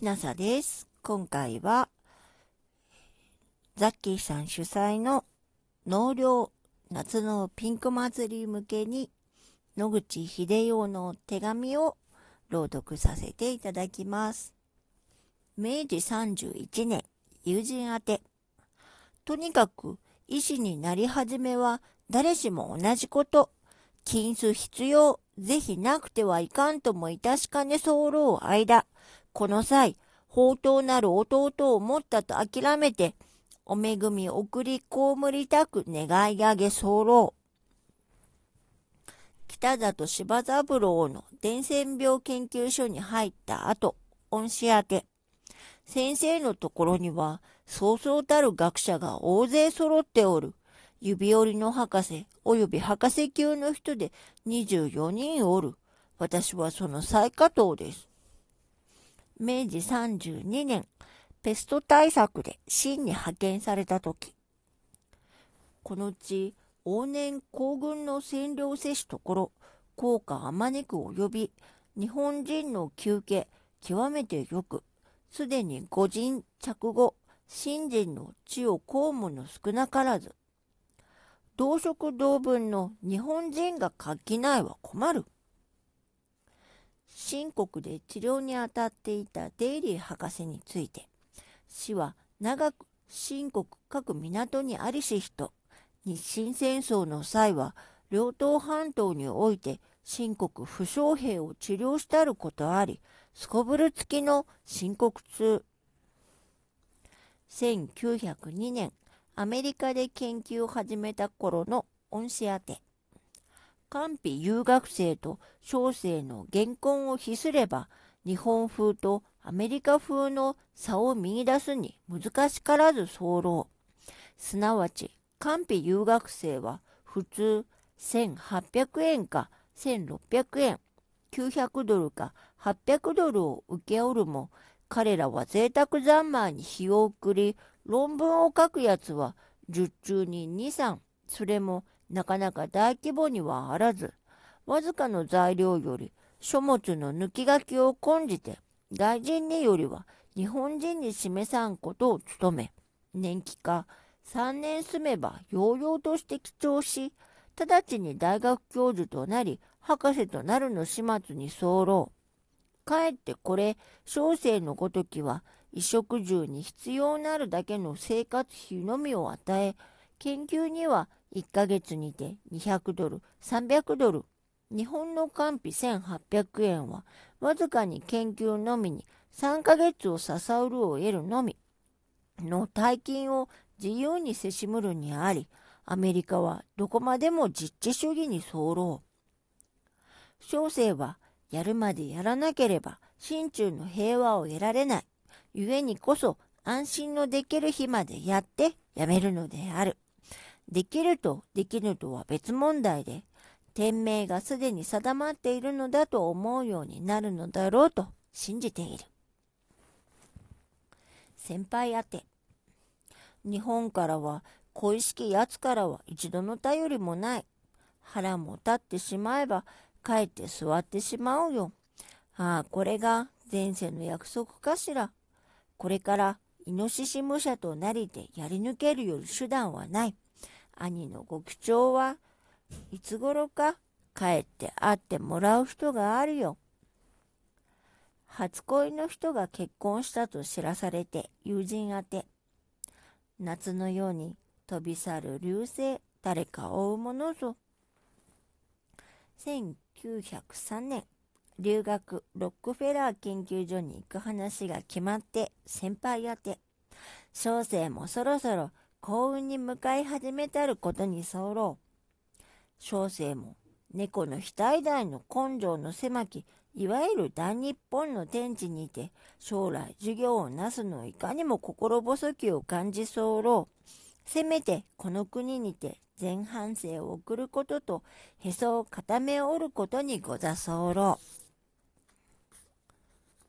ひなさです。今回は、ザッキーさん主催の納涼夏のピンク祭り向けに野口秀夫の手紙を朗読させていただきます。明治31年、友人宛て。とにかく、医師になり始めは誰しも同じこと。金子必要、ぜひなくてはいかんともいたしかね候間。この際、宝刀なる弟を持ったと諦めて、お恵みを送り被りたく願い上げ候。北里柴三郎の伝染病研究所に入った後、恩師宛て。先生のところには、そうそうたる学者が大勢揃っておる。指折りの博士、及び博士級の人で24人おる。私はその最下等です。明治32年、ペスト対策で清に派遣された時、このうち往年皇軍の占領せしところ、効果あまねく及び、日本人の休憩、極めてよく、すでに御人着後、新人の地を公務の少なからず、同色同文の日本人が書きないは困る。新国で治療に当たっていたデイリー博士について、市は長く新国各港にありし人、日清戦争の際は両党半島において新国負傷兵を治療したることあり、すこぶる付きの深刻痛。1902年、アメリカで研究を始めた頃の恩師宛て。官費留学生と小生の原婚を比すれば、日本風とアメリカ風の差を見出すに難しからず候。すなわち、官費留学生は普通1800円か1600円、900ドルか800ドルを受けおるも、彼らは贅沢三昧に日を送り、論文を書くやつは十中に二三、それもなかなか大規模にはあらず、わずかの材料より書物の抜き書きを根じて、外人によりは日本人に示さんことを務め、年季か3年住めばようようとして記帳し、直ちに大学教授となり、博士となるの始末に候。かえってこれ、小生のごときは、衣食住に必要なるだけの生活費のみを与え、研究には1ヶ月にて200ドル、300ドル。日本の官費1800円は、わずかに研究のみに3ヶ月を支うるを得るのみの大金を自由にせしむるにあり、アメリカはどこまでも実地主義に候。小生はやるまでやらなければ心中の平和を得られない。故にこそ安心のできる日までやってやめるのである。できるとできるとは別問題で、天命がすでに定まっているのだと思うようになるのだろうと信じている。先輩宛て。日本からは、恋しき奴からは一度の頼りもない。腹も立ってしまえば、帰って座ってしまうよ。ああ、これが前世の約束かしら。これから、イノシシ武者となりでやり抜けるより手段はない。兄のご口調はいつ頃か帰って会ってもらう人があるよ。初恋の人が結婚したと知らされて友人宛て。夏のように飛び去る流星、誰か追うものぞ。1903年、留学ロックフェラー研究所に行く話が決まって先輩宛て。小生もそろそろ幸運に向かい始めたることに候。小生も猫の額大の根性の狭き、いわゆる大日本の天地にて、将来授業をなすのいかにも心細きを感じ候。せめてこの国にて前半生を送ることと、へそを固めおることにござ候。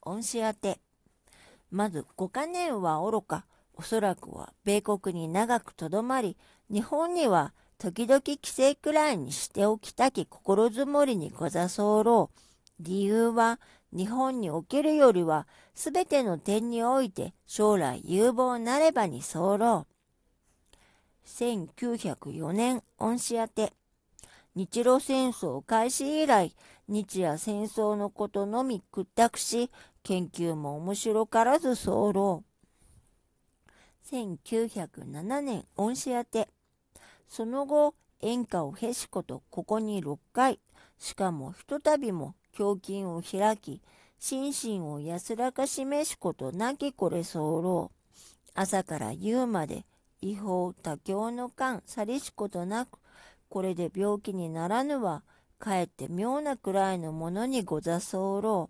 恩師宛て。まず、五か年は愚か。おそらくは米国に長くとどまり、日本には時々帰省くらいにしておきたき心づもりにござ候。理由は、日本におけるよりは、すべての点において将来有望なればに候。1904年恩師宛て。日露戦争開始以来、日夜戦争のことのみ屈託し、研究も面白からず候。1907年恩師宛て。その後、演歌をへしことここに6回、しかもひとたびも胸筋を開き、心身を安らかしめしことなきこれ候。朝から夕まで違法多教の間さりしことなく、これで病気にならぬは、かえって妙なくらいのものにござ候。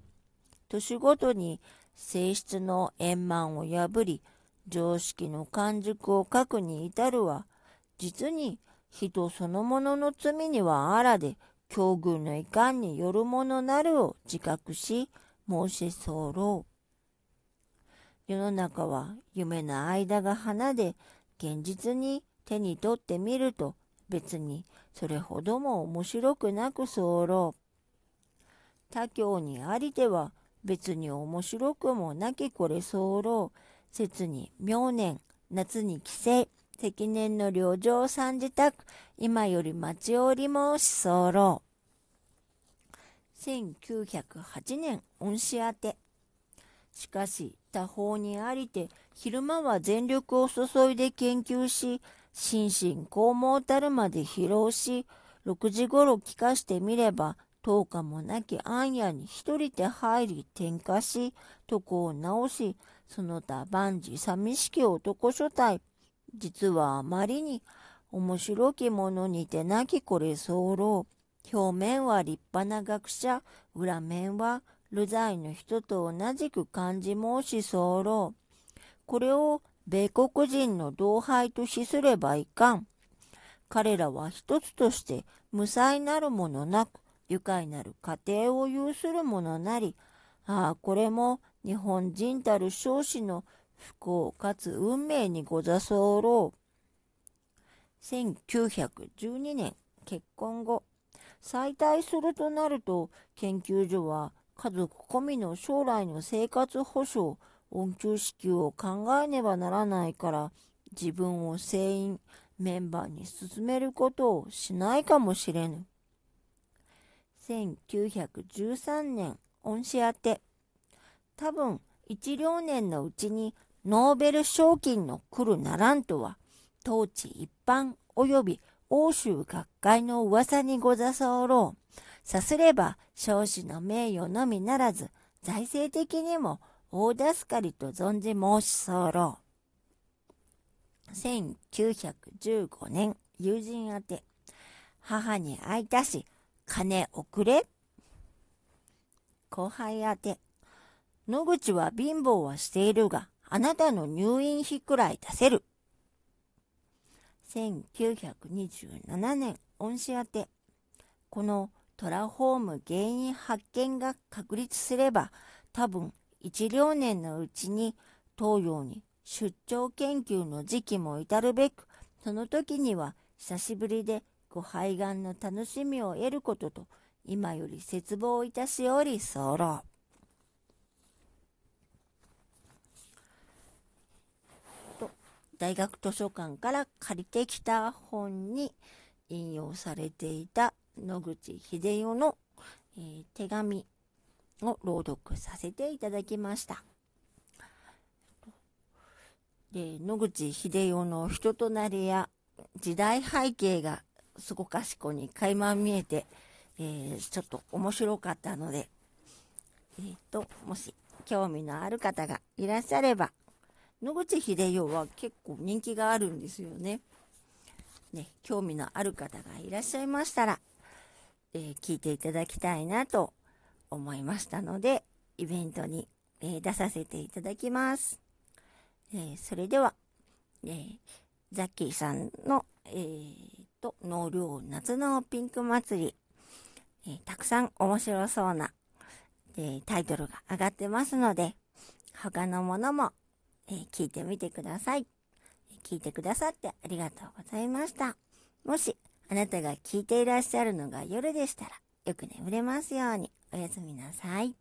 年ごとに性質の円満を破り、常識の完熟を書くに至るは、実に人そのものの罪にはあらで、境遇の遺憾によるものなるを自覚し、申し候。世の中は夢の間が花で、現実に手に取ってみると、別にそれほども面白くなく候。他教にありては、別に面白くもなきこれ候。節に明年、夏に帰省、積年の旅情三自宅、今より待ちおり申し候。1908年、恩師宛て。しかし、他方にありて、昼間は全力を注いで研究し、心身肛門たるまで疲労し、6時ごろ聞かしてみれば、10日もなき暗夜に一人で入り転化し、床を直し、その他万事寂しき男所帯。実はあまりに面白きものにてなきこれ候。表面は立派な学者、裏面は流罪の人と同じく漢字申し候。これを米国人の同輩としすればいかん。彼らは一つとして無才なるものなく、愉快なる家庭を有するものなり、ああ、これも日本人たる少子の不幸かつ運命にござ候。1912年結婚後、再退するとなると、研究所は家族込みの将来の生活保障、恩給支給を考えねばならないから、自分を全員メンバーに進めることをしないかもしれぬ。1913年、恩師宛て。多分、一両年のうちにノーベル賞金の来るならんとは、当地一般及び欧州学会の噂にござ候。さすれば、少子の名誉のみならず、財政的にも大助かりと存じ申し候。1915年、友人宛て、母に会いたし、金送れ後輩宛て、野口は貧乏はしているが、あなたの入院費くらい出せる。1927年、恩師宛て。このトラホーム原因発見が確立すれば、多分一両年のうちに東洋に出張研究の時期も至るべく、その時には久しぶりでご肺がんの楽しみを得ることと、今より絶望いたしおり候。大学図書館から借りてきた本に引用されていた野口英世の、えー、手紙を朗読させていただきました。で野口英世の人となりや時代背景がそこかしこに垣間見えて、えー、ちょっと面白かったので、えーと、もし興味のある方がいらっしゃれば野口英世は結構人気があるんですよね。ね、興味のある方がいらっしゃいましたら、えー、聞いていただきたいなと思いましたので、イベントに、えー、出させていただきます。えー、それでは、えザッキーさんの、えーと、納涼夏のピンク祭り、えたくさん面白そうな、えタイトルが上がってますので、他のものもえー、聞いてみてください。聞いてくださってありがとうございました。もし、あなたが聞いていらっしゃるのが夜でしたら、よく眠れますように。おやすみなさい。